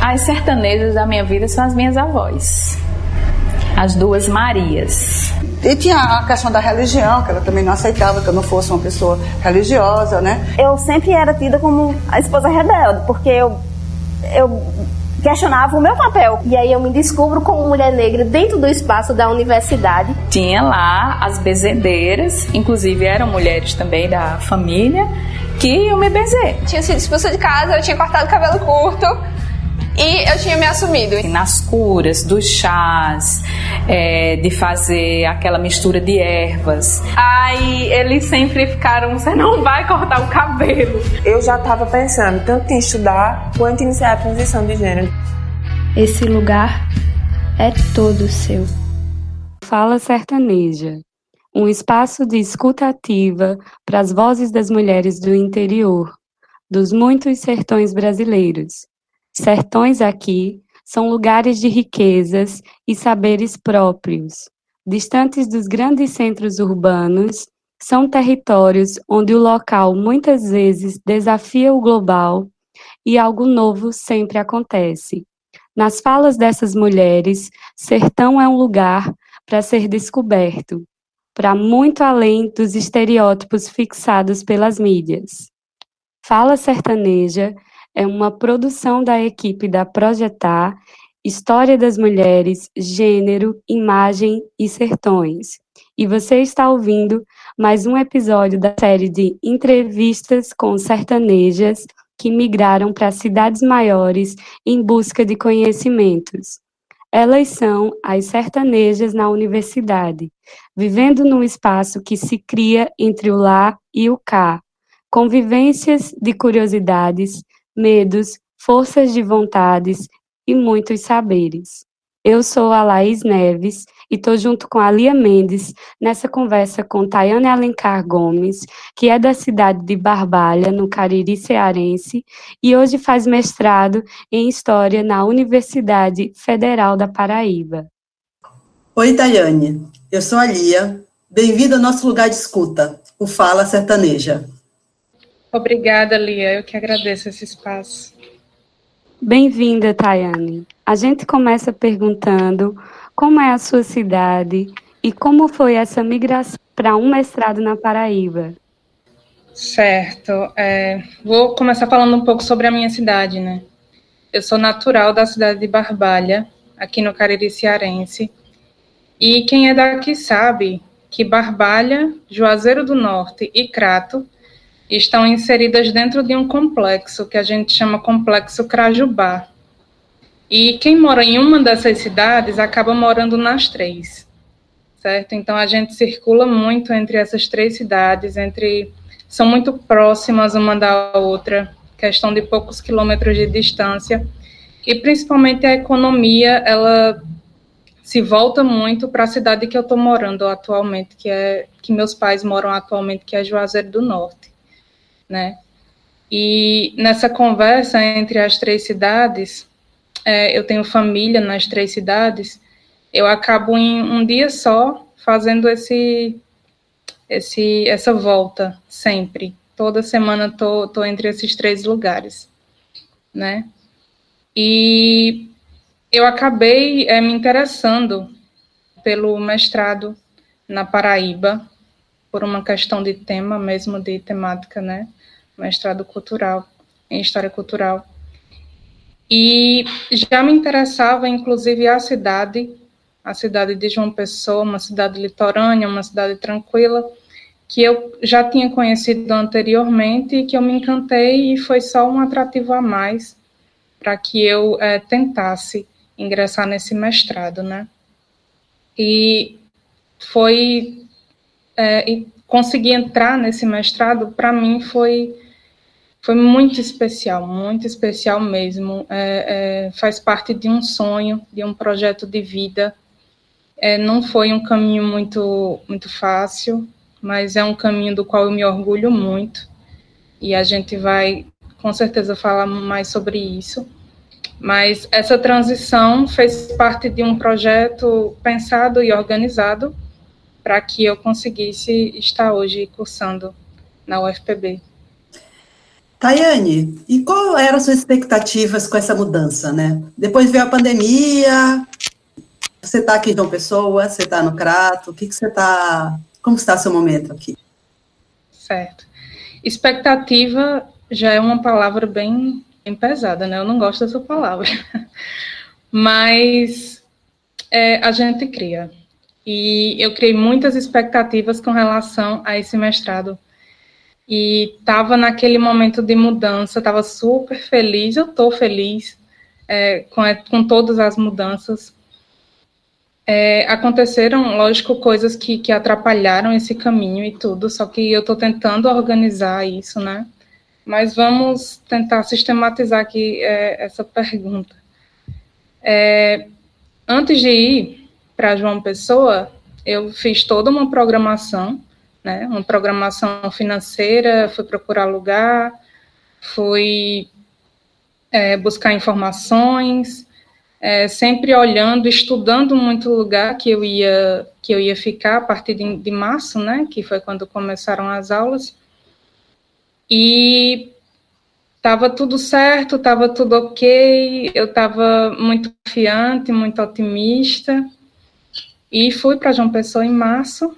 As sertanejas da minha vida são as minhas avós. As duas Marias. E tinha a questão da religião, que ela também não aceitava que eu não fosse uma pessoa religiosa, né? Eu sempre era tida como a esposa rebelde, porque eu, eu questionava o meu papel. E aí eu me descubro como mulher negra dentro do espaço da universidade. Tinha lá as bezedeiras, inclusive eram mulheres também da família, que iam me bezer. Tinha sido expulsa de casa, eu tinha cortado o cabelo curto. E eu tinha me assumido. Nas curas, dos chás, é, de fazer aquela mistura de ervas. Aí eles sempre ficaram, você não vai cortar o cabelo. Eu já estava pensando tanto em estudar quanto em iniciar a transição de gênero. Esse lugar é todo seu. Fala Sertaneja um espaço de escuta ativa para as vozes das mulheres do interior, dos muitos sertões brasileiros, Sertões aqui são lugares de riquezas e saberes próprios. Distantes dos grandes centros urbanos, são territórios onde o local muitas vezes desafia o global e algo novo sempre acontece. Nas falas dessas mulheres, sertão é um lugar para ser descoberto, para muito além dos estereótipos fixados pelas mídias. Fala sertaneja é uma produção da equipe da Projetar, História das Mulheres, Gênero, Imagem e Sertões. E você está ouvindo mais um episódio da série de entrevistas com sertanejas que migraram para cidades maiores em busca de conhecimentos. Elas são as sertanejas na universidade, vivendo num espaço que se cria entre o lá e o cá, convivências de curiosidades, medos, forças de vontades e muitos saberes. Eu sou a Laís Neves e estou junto com a Lia Mendes nessa conversa com Tayane Alencar Gomes, que é da cidade de Barbalha, no Cariri Cearense, e hoje faz mestrado em História na Universidade Federal da Paraíba. Oi, Tayane. Eu sou a Lia. Bem-vinda ao nosso lugar de escuta, o Fala Sertaneja. Obrigada, Lia. Eu que agradeço esse espaço. Bem-vinda, Tayane. A gente começa perguntando como é a sua cidade e como foi essa migração para um mestrado na Paraíba. Certo. É, vou começar falando um pouco sobre a minha cidade, né? Eu sou natural da cidade de Barbalha, aqui no Cariri Cearense. E quem é daqui sabe que Barbalha, Juazeiro do Norte e Crato estão inseridas dentro de um complexo que a gente chama complexo Crajubá. E quem mora em uma dessas cidades acaba morando nas três, certo? Então a gente circula muito entre essas três cidades, entre são muito próximas uma da outra, questão de poucos quilômetros de distância, e principalmente a economia, ela se volta muito para a cidade que eu estou morando atualmente, que é que meus pais moram atualmente, que é Juazeiro do Norte né? E nessa conversa entre as três cidades, é, eu tenho família nas três cidades, eu acabo em um dia só fazendo esse, esse, essa volta sempre. Toda semana tô, tô entre esses três lugares, né? E eu acabei é, me interessando pelo mestrado na Paraíba, por uma questão de tema mesmo, de temática, né? Mestrado cultural, em História Cultural. E já me interessava, inclusive, a cidade, a cidade de João Pessoa, uma cidade litorânea, uma cidade tranquila, que eu já tinha conhecido anteriormente e que eu me encantei e foi só um atrativo a mais para que eu é, tentasse ingressar nesse mestrado, né? E foi é, e conseguir entrar nesse mestrado para mim foi foi muito especial, muito especial mesmo. É, é, faz parte de um sonho, de um projeto de vida. É, não foi um caminho muito, muito fácil, mas é um caminho do qual eu me orgulho muito. E a gente vai, com certeza, falar mais sobre isso. Mas essa transição fez parte de um projeto pensado e organizado para que eu conseguisse estar hoje cursando na UFPB. Tayane, e qual eram as suas expectativas com essa mudança, né? Depois veio a pandemia, você está aqui em João Pessoa, você está no Crato, o que, que você está, como está seu momento aqui? Certo. Expectativa já é uma palavra bem, bem pesada, né? Eu não gosto dessa palavra. Mas é, a gente cria. E eu criei muitas expectativas com relação a esse mestrado e estava naquele momento de mudança, estava super feliz, eu estou feliz é, com, com todas as mudanças. É, aconteceram, lógico, coisas que, que atrapalharam esse caminho e tudo, só que eu estou tentando organizar isso, né? Mas vamos tentar sistematizar aqui é, essa pergunta. É, antes de ir para João Pessoa, eu fiz toda uma programação né? Uma programação financeira, fui procurar lugar, fui é, buscar informações, é, sempre olhando, estudando muito lugar que eu ia que eu ia ficar a partir de, de março, né? Que foi quando começaram as aulas. E estava tudo certo, estava tudo ok, eu estava muito confiante, muito otimista. E fui para João Pessoa em março,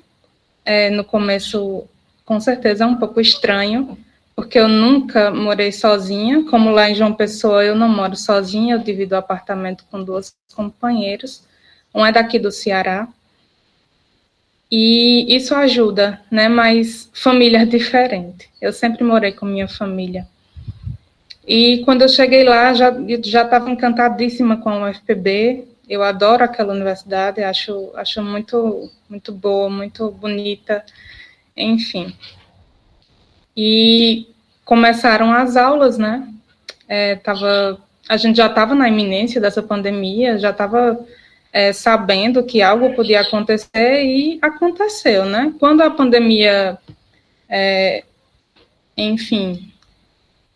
é, no começo, com certeza, é um pouco estranho, porque eu nunca morei sozinha. Como lá em João Pessoa, eu não moro sozinha, eu divido o apartamento com duas companheiras. Um é daqui do Ceará. E isso ajuda, né? Mas família é diferente. Eu sempre morei com minha família. E quando eu cheguei lá, já estava encantadíssima com a UFPB, eu adoro aquela universidade, acho, acho muito, muito boa, muito bonita, enfim. E começaram as aulas, né? É, tava, a gente já estava na iminência dessa pandemia, já estava é, sabendo que algo podia acontecer e aconteceu, né? Quando a pandemia, é, enfim,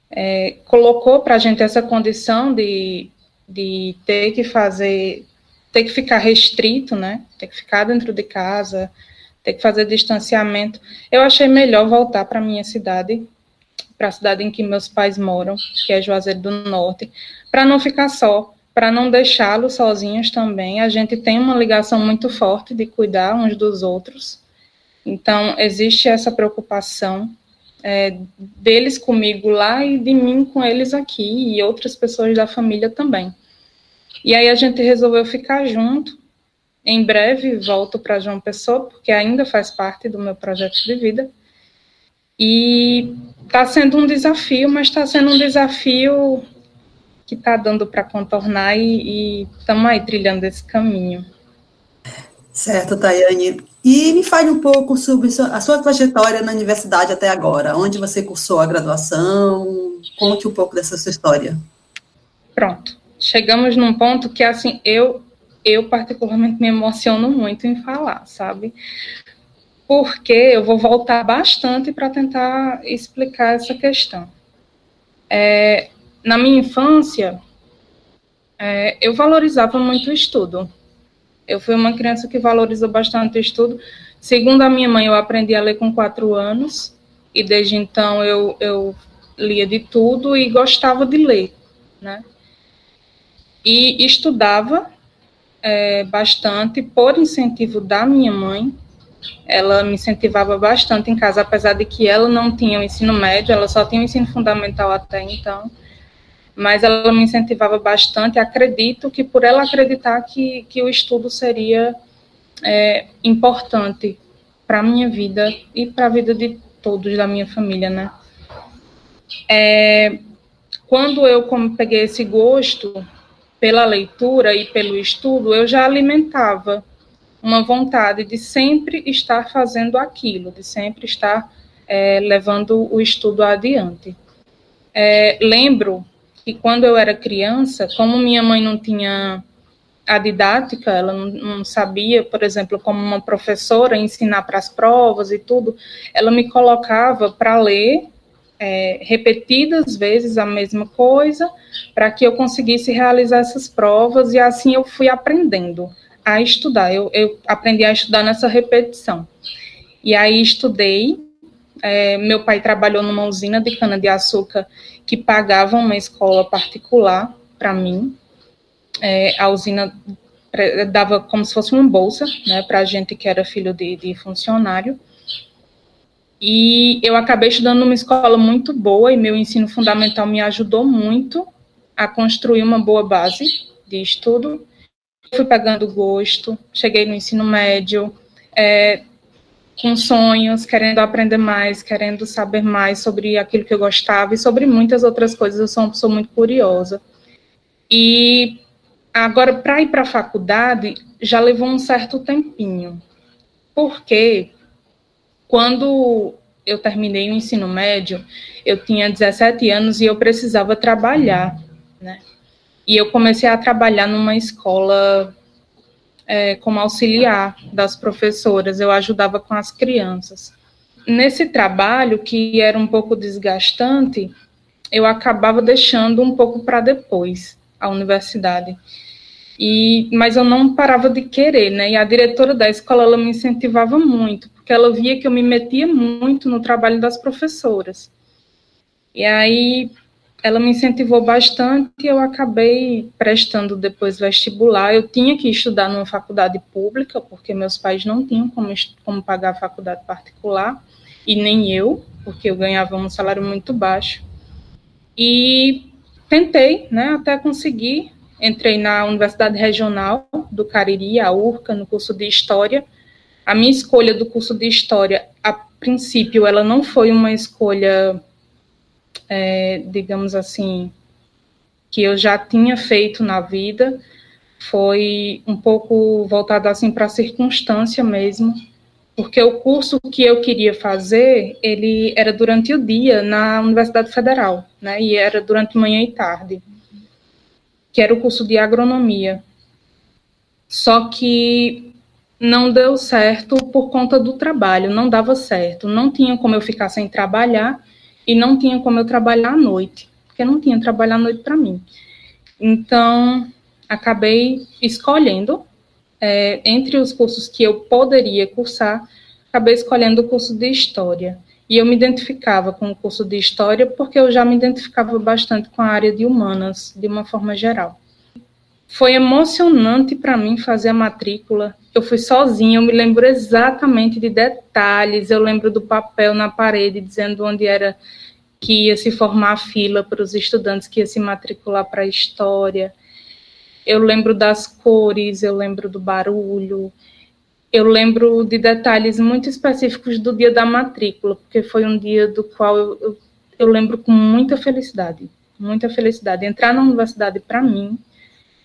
é, colocou para a gente essa condição de de ter que fazer, ter que ficar restrito, né? Ter que ficar dentro de casa, ter que fazer distanciamento. Eu achei melhor voltar para minha cidade, para a cidade em que meus pais moram, que é Juazeiro do Norte, para não ficar só, para não deixá-los sozinhos também. A gente tem uma ligação muito forte de cuidar uns dos outros. Então, existe essa preocupação é, deles comigo lá e de mim com eles aqui e outras pessoas da família também. E aí a gente resolveu ficar junto. Em breve volto para João Pessoa, porque ainda faz parte do meu projeto de vida. E está sendo um desafio, mas está sendo um desafio que está dando para contornar e estamos aí trilhando esse caminho. Certo, Tayane. E me fale um pouco sobre a sua trajetória na universidade até agora. Onde você cursou a graduação? Conte um pouco dessa sua história. Pronto. Chegamos num ponto que, assim, eu, eu particularmente me emociono muito em falar, sabe? Porque eu vou voltar bastante para tentar explicar essa questão. É, na minha infância, é, eu valorizava muito o estudo eu fui uma criança que valorizou bastante o estudo. Segundo a minha mãe, eu aprendi a ler com quatro anos, e desde então eu, eu lia de tudo e gostava de ler, né? E estudava é, bastante por incentivo da minha mãe. Ela me incentivava bastante em casa, apesar de que ela não tinha o ensino médio, ela só tinha o ensino fundamental até então mas ela me incentivava bastante. Acredito que por ela acreditar que, que o estudo seria é, importante para a minha vida e para a vida de todos da minha família, né? É, quando eu peguei esse gosto pela leitura e pelo estudo, eu já alimentava uma vontade de sempre estar fazendo aquilo, de sempre estar é, levando o estudo adiante. É, lembro que quando eu era criança, como minha mãe não tinha a didática, ela não, não sabia, por exemplo, como uma professora ensinar para as provas e tudo, ela me colocava para ler é, repetidas vezes a mesma coisa, para que eu conseguisse realizar essas provas, e assim eu fui aprendendo a estudar. Eu, eu aprendi a estudar nessa repetição. E aí estudei É, meu pai trabalhou numa usina de cana-de-açúcar que pagava uma escola particular para mim. É, a usina dava como se fosse uma bolsa né, para a gente que era filho de, de funcionário. E eu acabei estudando numa escola muito boa e meu ensino fundamental me ajudou muito a construir uma boa base de estudo. Fui pegando gosto, cheguei no ensino médio, é, com sonhos, querendo aprender mais, querendo saber mais sobre aquilo que eu gostava e sobre muitas outras coisas. Eu sou uma pessoa muito curiosa. E agora, para ir para a faculdade, já levou um certo tempinho. Porque quando eu terminei o ensino médio, eu tinha 17 anos e eu precisava trabalhar, né? E eu comecei a trabalhar numa escola é, como auxiliar das professoras, eu ajudava com as crianças. Nesse trabalho, que era um pouco desgastante, eu acabava deixando um pouco para depois a universidade. E, mas eu não parava de querer, né? E a diretora da escola ela me incentivava muito, porque ela via que eu me metia muito no trabalho das professoras. E aí ela me incentivou bastante e eu acabei prestando depois vestibular. Eu tinha que estudar numa faculdade pública, porque meus pais não tinham como, como pagar a faculdade particular, e nem eu, porque eu ganhava um salário muito baixo. E tentei, né, até conseguir. Entrei na Universidade Regional do Cariri, a URCA, no curso de História. A minha escolha do curso de História, a princípio, ela não foi uma escolha é, digamos assim, que eu já tinha feito na vida, foi um pouco voltado assim para a circunstância mesmo, porque o curso que eu queria fazer, ele era durante o dia na Universidade Federal, né, e era durante manhã e tarde, que era o curso de agronomia. Só que não deu certo por conta do trabalho, não dava certo, não tinha como eu ficar sem trabalhar, e não tinha como eu trabalhar à noite, porque não tinha trabalho à noite para mim. Então, acabei escolhendo, é, entre os cursos que eu poderia cursar, acabei escolhendo o curso de História. E eu me identificava com o curso de História porque eu já me identificava bastante com a área de humanas, de uma forma geral. Foi emocionante para mim fazer a matrícula. Eu fui sozinha, eu me lembro exatamente de detalhes. Eu lembro do papel na parede dizendo onde era que ia se formar a fila para os estudantes que ia se matricular para a história. Eu lembro das cores, eu lembro do barulho. Eu lembro de detalhes muito específicos do dia da matrícula, porque foi um dia do qual eu, eu, eu lembro com muita felicidade, muita felicidade. Entrar na universidade para mim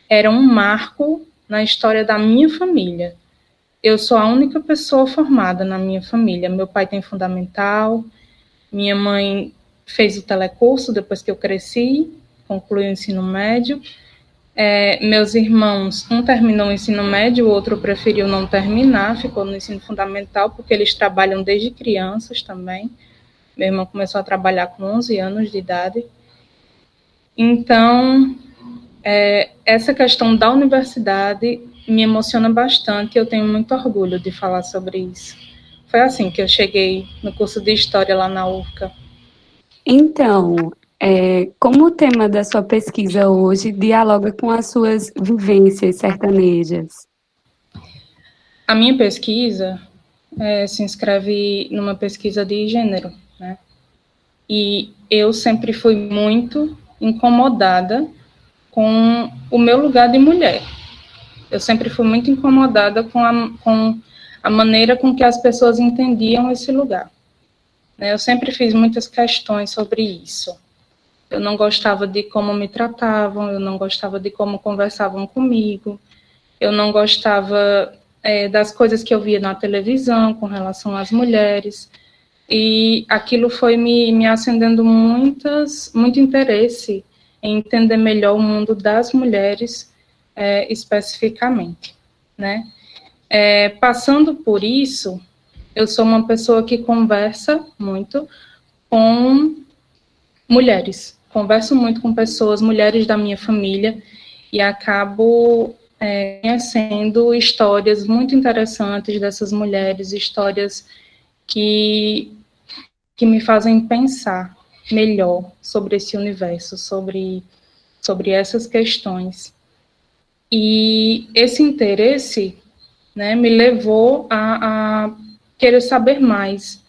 era um marco na história da minha família. Eu sou a única pessoa formada na minha família. Meu pai tem fundamental, minha mãe fez o telecurso depois que eu cresci, concluiu o ensino médio. É, meus irmãos, um terminou o ensino médio, o outro preferiu não terminar, ficou no ensino fundamental, porque eles trabalham desde crianças também. Meu irmão começou a trabalhar com 11 anos de idade. Então, é, essa questão da universidade me emociona bastante e eu tenho muito orgulho de falar sobre isso. Foi assim que eu cheguei no curso de História lá na UFCA. Então, é, como o tema da sua pesquisa hoje dialoga com as suas vivências sertanejas? A minha pesquisa é, se inscreve numa pesquisa de gênero, né? E eu sempre fui muito incomodada com o meu lugar de mulher. Eu sempre fui muito incomodada com a, com a maneira com que as pessoas entendiam esse lugar. Né, eu sempre fiz muitas questões sobre isso. Eu não gostava de como me tratavam, eu não gostava de como conversavam comigo, eu não gostava é, das coisas que eu via na televisão com relação às mulheres. E aquilo foi me, me acendendo muitas, muito interesse em entender melhor o mundo das mulheres é, especificamente, né? É, passando por isso, eu sou uma pessoa que conversa muito com mulheres, converso muito com pessoas, mulheres da minha família, e acabo é, conhecendo histórias muito interessantes dessas mulheres, histórias que que me fazem pensar melhor sobre esse universo, sobre, sobre essas questões. E esse interesse né, me levou a, a querer saber mais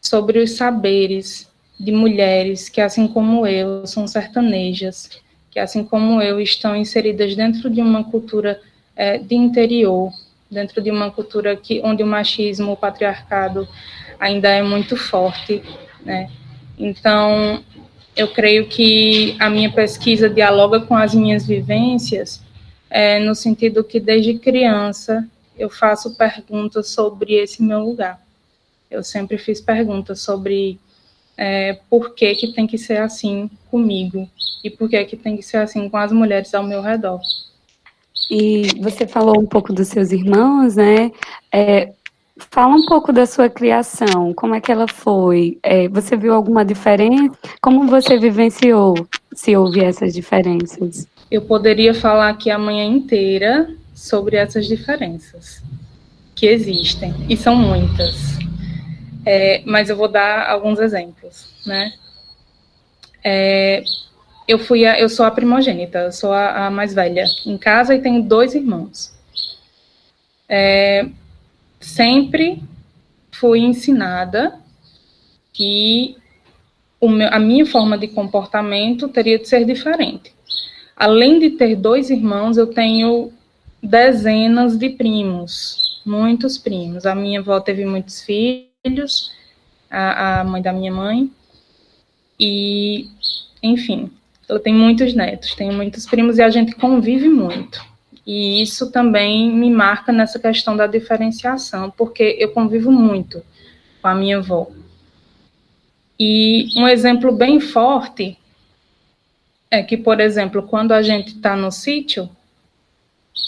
sobre os saberes de mulheres que, assim como eu, são sertanejas, que, assim como eu, estão inseridas dentro de uma cultura é, de interior, dentro de uma cultura que, onde o machismo, o patriarcado ainda é muito forte, né? Então, eu creio que a minha pesquisa dialoga com as minhas vivências, é, no sentido que desde criança eu faço perguntas sobre esse meu lugar. Eu sempre fiz perguntas sobre é, por que, que tem que ser assim comigo e por que, que tem que ser assim com as mulheres ao meu redor. E você falou um pouco dos seus irmãos, né? É, fala um pouco da sua criação, como é que ela foi? É, você viu alguma diferença? Como você vivenciou, se houve essas diferenças? Eu poderia falar aqui a manhã inteira sobre essas diferenças que existem, e são muitas. É, mas eu vou dar alguns exemplos, né? É, eu fui a, eu sou a primogênita, eu sou a, a, mais velha em casa e tenho dois irmãos. É, sempre fui ensinada que meu, a minha forma de comportamento teria de ser diferente. Além de ter dois irmãos, eu tenho dezenas de primos, muitos primos. A minha avó teve muitos filhos, a, a mãe da minha mãe, e, enfim, eu tenho muitos netos, tenho muitos primos e a gente convive muito. E isso também me marca nessa questão da diferenciação, porque eu convivo muito com a minha avó. E um exemplo bem forte é que, por exemplo, quando a gente está no sítio,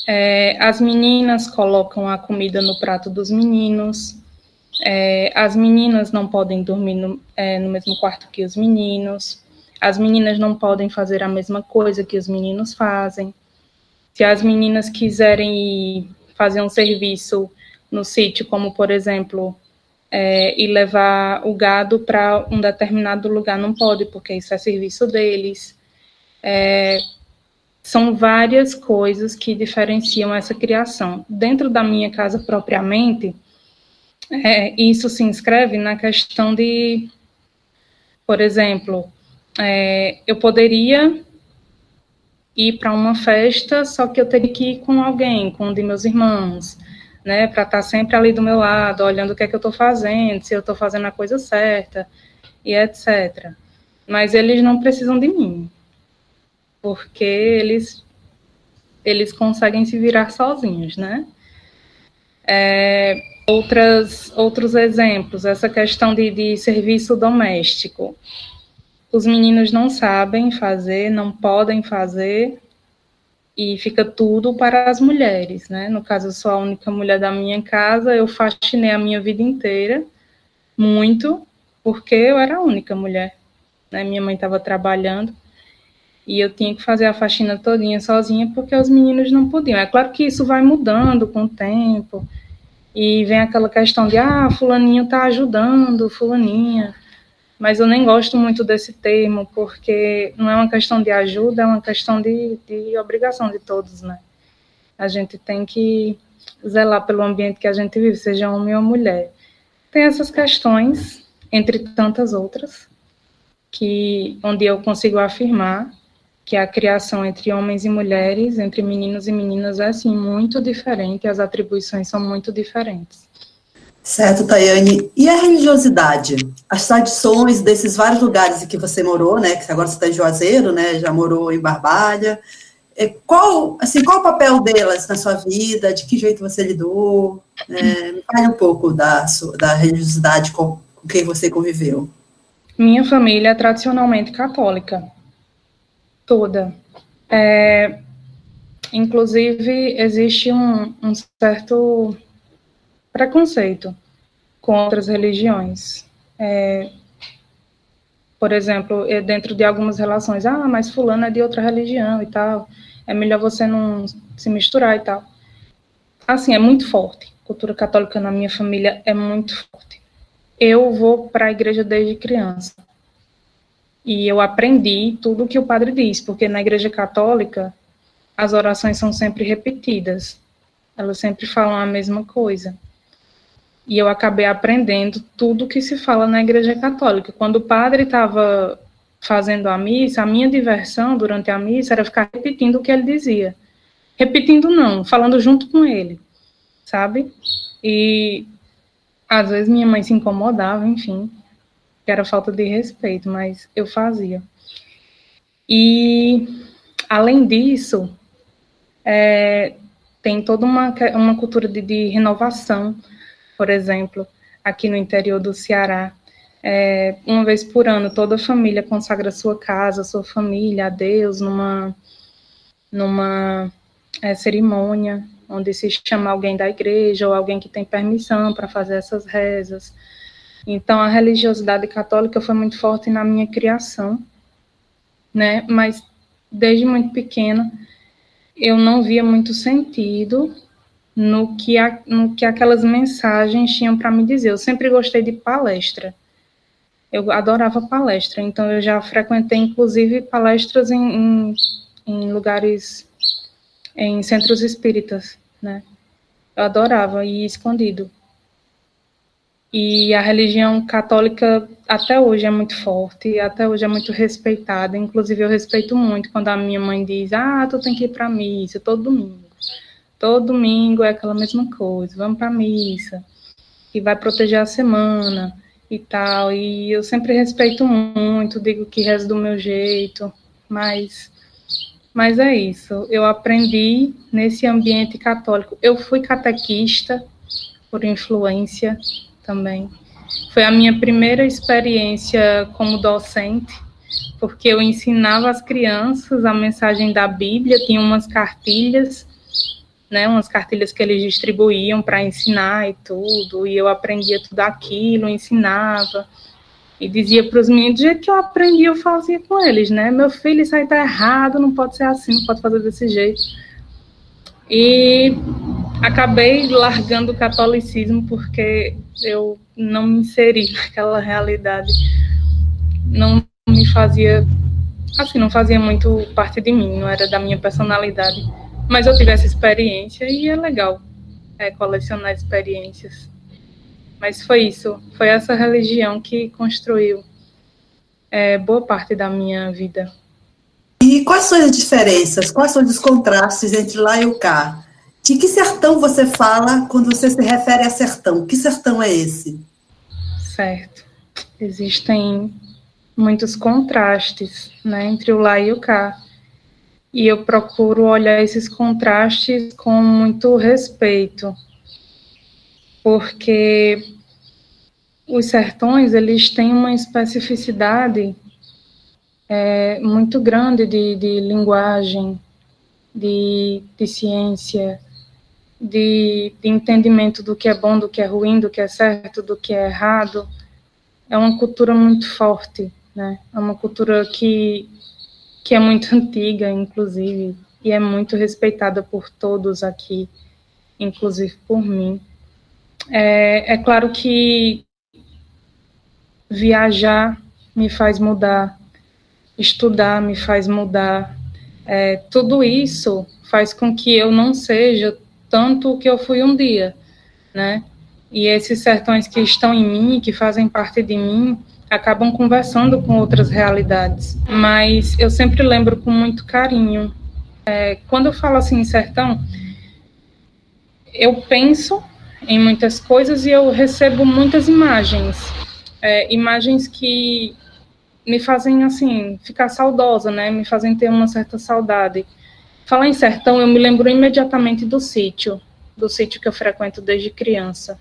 é, as meninas colocam a comida no prato dos meninos, é, as meninas não podem dormir no, é, no mesmo quarto que os meninos, as meninas não podem fazer a mesma coisa que os meninos fazem. Se as meninas quiserem fazer um serviço no sítio, como por exemplo, é, ir levar o gado para um determinado lugar, não pode, porque isso é serviço deles. É, são várias coisas que diferenciam essa criação. Dentro da minha casa propriamente, é, isso se inscreve na questão de, por exemplo, é, eu poderia ir para uma festa, só que eu teria que ir com alguém, com um de meus irmãos, né, para estar tá sempre ali do meu lado, olhando o que é que eu estou fazendo, se eu estou fazendo a coisa certa, e etc. Mas eles não precisam de mim, porque eles eles conseguem se virar sozinhos, né? É, outras, outros exemplos, essa questão de, de serviço doméstico os meninos não sabem fazer, não podem fazer, e fica tudo para as mulheres, né? No caso, eu sou a única mulher da minha casa, eu faxinei a minha vida inteira, muito, porque eu era a única mulher, né? Minha mãe estava trabalhando, e eu tinha que fazer a faxina todinha sozinha, porque os meninos não podiam. É claro que isso vai mudando com o tempo, e vem aquela questão de, ah, fulaninho está ajudando, fulaninha, mas eu nem gosto muito desse termo, porque não é uma questão de ajuda, é uma questão de, de obrigação de todos, né? A gente tem que zelar pelo ambiente que a gente vive, seja homem ou mulher. Tem essas questões, entre tantas outras, que onde eu consigo afirmar que a criação entre homens e mulheres, entre meninos e meninas é assim muito diferente, as atribuições são muito diferentes. Certo, Tayane. E a religiosidade? As tradições desses vários lugares em que você morou, né? Que agora você está em Juazeiro, né? Já morou em Barbalha. É, qual, assim, qual o papel delas na sua vida? De que jeito você lidou? É, me fale um pouco da, da religiosidade com, com quem você conviveu. Minha família é tradicionalmente católica. Toda. É, inclusive, existe um, um certo preconceito com outras religiões. É, por exemplo, é dentro de algumas relações, ah, mas fulano é de outra religião e tal, é melhor você não se misturar e tal. Assim, é muito forte. Cultura católica na minha família é muito forte. eu vou para a igreja desde criança. E eu aprendi tudo o que o padre diz, porque na igreja católica as orações são sempre repetidas. Elas sempre falam a mesma coisa. E eu acabei aprendendo tudo que se fala na igreja católica. Quando o padre estava fazendo a missa, a minha diversão durante a missa era ficar repetindo o que ele dizia. Repetindo não, falando junto com ele, sabe? E às vezes minha mãe se incomodava, enfim, que era falta de respeito, mas eu fazia. E além disso, é, tem toda uma, uma cultura de, de renovação, por exemplo, aqui no interior do Ceará. É, uma vez por ano, toda a família consagra sua casa, sua família a Deus numa, numa é, cerimônia, onde se chama alguém da igreja ou alguém que tem permissão para fazer essas rezas. Então, a religiosidade católica foi muito forte na minha criação, né? Mas desde muito pequena eu não via muito sentido no que, a, no que aquelas mensagens tinham para me dizer. Eu sempre gostei de palestra. Eu adorava palestra, então eu já frequentei, inclusive, palestras em, em, em lugares, em centros espíritas, né? Eu adorava ir escondido. E a religião católica até hoje é muito forte, até hoje é muito respeitada. Inclusive, eu respeito muito quando a minha mãe diz: Ah, tu tem que ir para missa todo domingo. Todo domingo é aquela mesma coisa, vamos para missa, e vai proteger a semana e tal. E eu sempre respeito muito, digo que rezo do meu jeito, mas, mas é isso. Eu aprendi nesse ambiente católico. Eu fui catequista por influência também. Foi a minha primeira experiência como docente, porque eu ensinava as crianças a mensagem da Bíblia, tinha umas cartilhas, né, umas cartilhas que eles distribuíam para ensinar e tudo, e eu aprendia tudo aquilo, ensinava, e dizia para os meninos, do jeito que eu aprendi, eu fazia com eles, né, meu filho, isso aí tá errado, não pode ser assim, não pode fazer desse jeito. E acabei largando o catolicismo porque eu não me inseri naquela realidade. Não me fazia, assim, não fazia muito parte de mim, não era da minha personalidade. Mas eu tive essa experiência e é legal é, colecionar experiências. Mas foi isso, foi essa religião que construiu é, boa parte da minha vida. E quais são as diferenças, quais são os contrastes entre lá e o cá? De que sertão você fala quando você se refere a sertão? Que sertão é esse? Certo. Existem muitos contrastes né, entre o lá e o cá. E eu procuro olhar esses contrastes com muito respeito, porque os sertões eles têm uma especificidade é, muito grande de, de linguagem, de, de ciência, de, de entendimento do que é bom, do que é ruim, do que é certo, do que é errado, é uma cultura muito forte, né? É uma cultura que, que é muito antiga, inclusive, e é muito respeitada por todos aqui, inclusive por mim. É, é claro que viajar me faz mudar, estudar me faz mudar, é, tudo isso faz com que eu não seja tanto que eu fui um dia, né? E esses sertões que estão em mim, que fazem parte de mim, acabam conversando com outras realidades. Mas eu sempre lembro com muito carinho. É, quando eu falo assim sertão, eu penso em muitas coisas e eu recebo muitas imagens. É, imagens que me fazem, assim, ficar saudosa, né? Me fazem ter uma certa saudade. Falar em sertão, eu me lembro imediatamente do sítio, do sítio que eu frequento desde criança.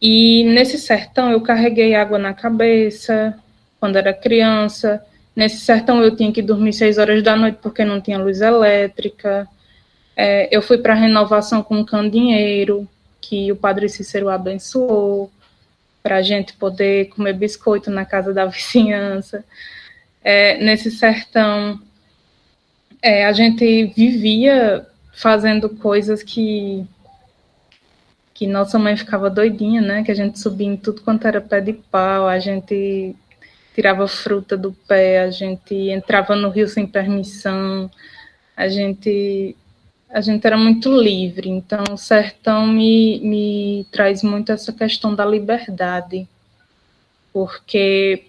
E nesse sertão eu carreguei água na cabeça quando era criança. Nesse sertão eu tinha que dormir seis horas da noite porque não tinha luz elétrica. É, eu fui para a renovação com um candinheiro que o padre Cícero abençoou para a gente poder comer biscoito na casa da vizinhança. É, nesse sertão é, a gente vivia fazendo coisas que que nossa mãe ficava doidinha, né? Que a gente subia em tudo quanto era pé de pau, a gente tirava fruta do pé, a gente entrava no rio sem permissão, a gente a gente era muito livre. Então, o sertão me, me traz muito essa questão da liberdade, porque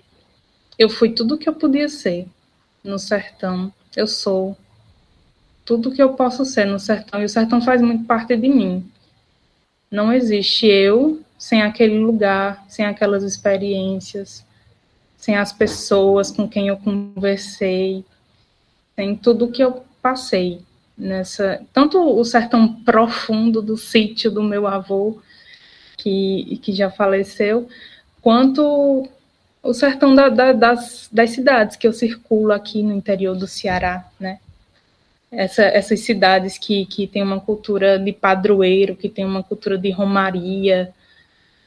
eu fui tudo que eu podia ser no sertão. Eu sou tudo que eu posso ser no sertão, e o sertão faz muito parte de mim. Não existe eu sem aquele lugar, sem aquelas experiências, sem as pessoas com quem eu conversei, sem tudo que eu passei nessa, tanto o sertão profundo do sítio do meu avô, que, que já faleceu, quanto o sertão da, da, das, das cidades que eu circulo aqui no interior do Ceará, né? Essa, essas cidades que, que têm uma cultura de padroeiro, que tem uma cultura de romaria,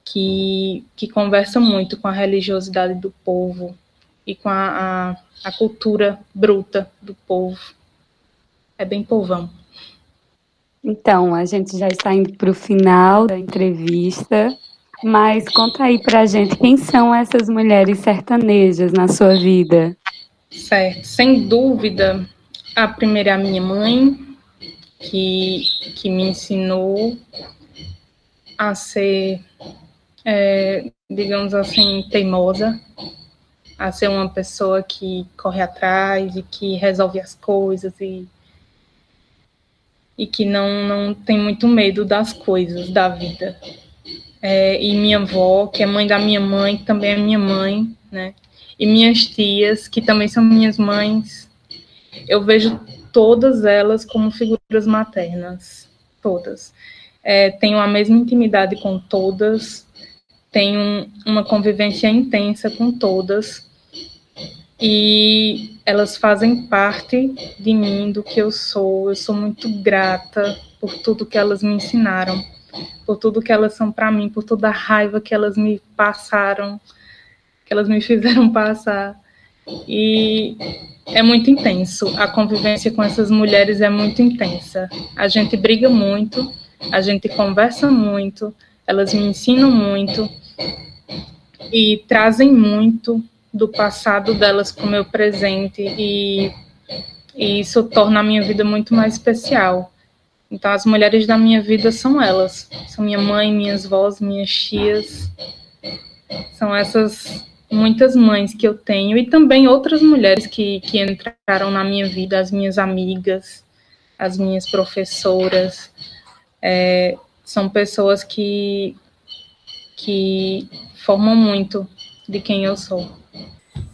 que, que conversa muito com a religiosidade do povo e com a, a, a cultura bruta do povo. É bem povão. Então, a gente já está indo para o final da entrevista, mas conta aí para a gente quem são essas mulheres sertanejas na sua vida. Certo, sem dúvida, a primeira é a minha mãe, que, que me ensinou a ser, é, digamos assim, teimosa, a ser uma pessoa que corre atrás e que resolve as coisas e e que não, não tem muito medo das coisas da vida. É, e minha avó, que é mãe da minha mãe, que também é minha mãe, né? E minhas tias, que também são minhas mães. Eu vejo todas elas como figuras maternas, todas. É, tenho a mesma intimidade com todas, tenho uma convivência intensa com todas, e elas fazem parte de mim, do que eu sou. Eu sou muito grata por tudo que elas me ensinaram, por tudo que elas são para mim, por toda a raiva que elas me passaram, que elas me fizeram passar. E é muito intenso. A convivência com essas mulheres é muito intensa. A gente briga muito, a gente conversa muito, elas me ensinam muito e trazem muito do passado delas para o meu presente e, e isso torna a minha vida muito mais especial. Então, as mulheres da minha vida são elas. São minha mãe, minhas vós, minhas tias. São essas muitas mães que eu tenho e também outras mulheres que, que entraram na minha vida, as minhas amigas, as minhas professoras. É, são pessoas que, que formam muito de quem eu sou.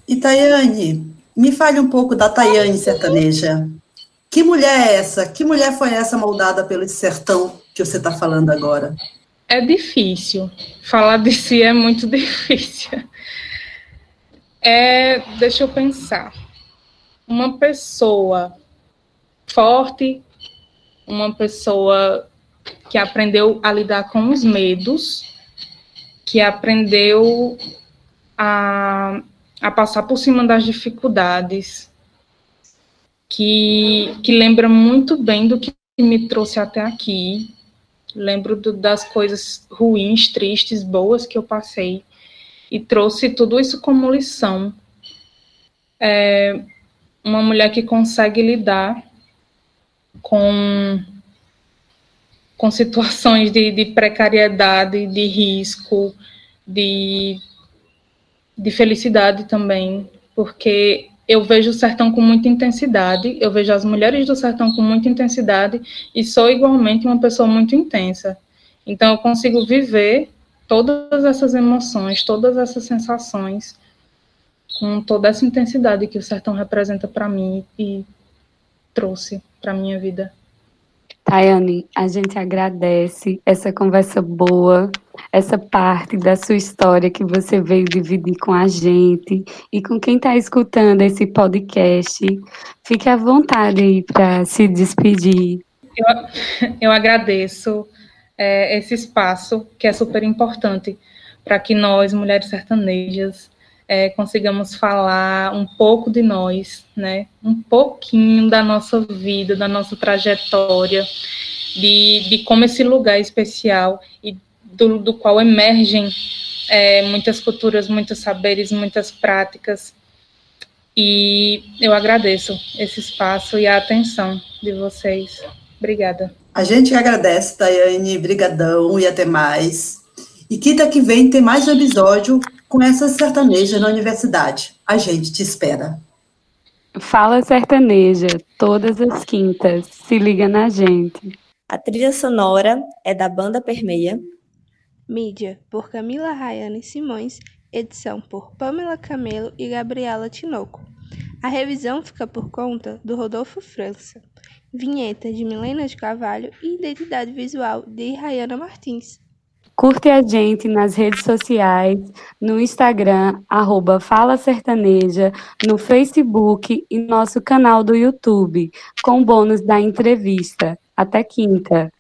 E Tayane, me fale um pouco da Tayane sertaneja. Que mulher é essa? Que mulher foi essa moldada pelo sertão que você está falando agora? É difícil. Falar de si é muito difícil. É, deixa eu pensar. Uma pessoa forte, uma pessoa que aprendeu a lidar com os medos, que aprendeu a a passar por cima das dificuldades, que, que lembra muito bem do que me trouxe até aqui. Lembro do, das coisas ruins, tristes, boas que eu passei e trouxe tudo isso como lição. É uma mulher que consegue lidar com, com situações de, de precariedade, de risco, de de felicidade também, porque eu vejo o sertão com muita intensidade, eu vejo as mulheres do sertão com muita intensidade e sou igualmente uma pessoa muito intensa. Então eu consigo viver todas essas emoções, todas essas sensações com toda essa intensidade que o sertão representa para mim e trouxe para minha vida. Tayane, a gente agradece essa conversa boa, essa parte da sua história que você veio dividir com a gente e com quem está escutando esse podcast. Fique à vontade aí para se despedir. Eu, eu agradeço é, esse espaço, que é super importante para que nós, mulheres sertanejas, é, consigamos falar um pouco de nós, né? Um pouquinho da nossa vida, da nossa trajetória, de, de como esse lugar é especial e do, do qual emergem é, muitas culturas, muitos saberes, muitas práticas. E eu agradeço esse espaço e a atenção de vocês. Obrigada. A gente agradece, Tayane, brigadão e até mais. E quinta que vem tem mais um episódio com essa sertaneja na universidade. A gente te espera. Fala sertaneja, todas as quintas. Se liga na gente. A trilha sonora é da banda Permeia. Mídia por Camila Rayane Simões, edição por Pamela Camelo e Gabriela Tinoco. A revisão fica por conta do Rodolfo França. Vinheta de Milena de Carvalho e identidade visual de Rayana Martins. Curte a gente nas redes sociais, no Instagram, arroba Fala Sertaneja, no Facebook e nosso canal do YouTube, com bônus da entrevista. Até quinta!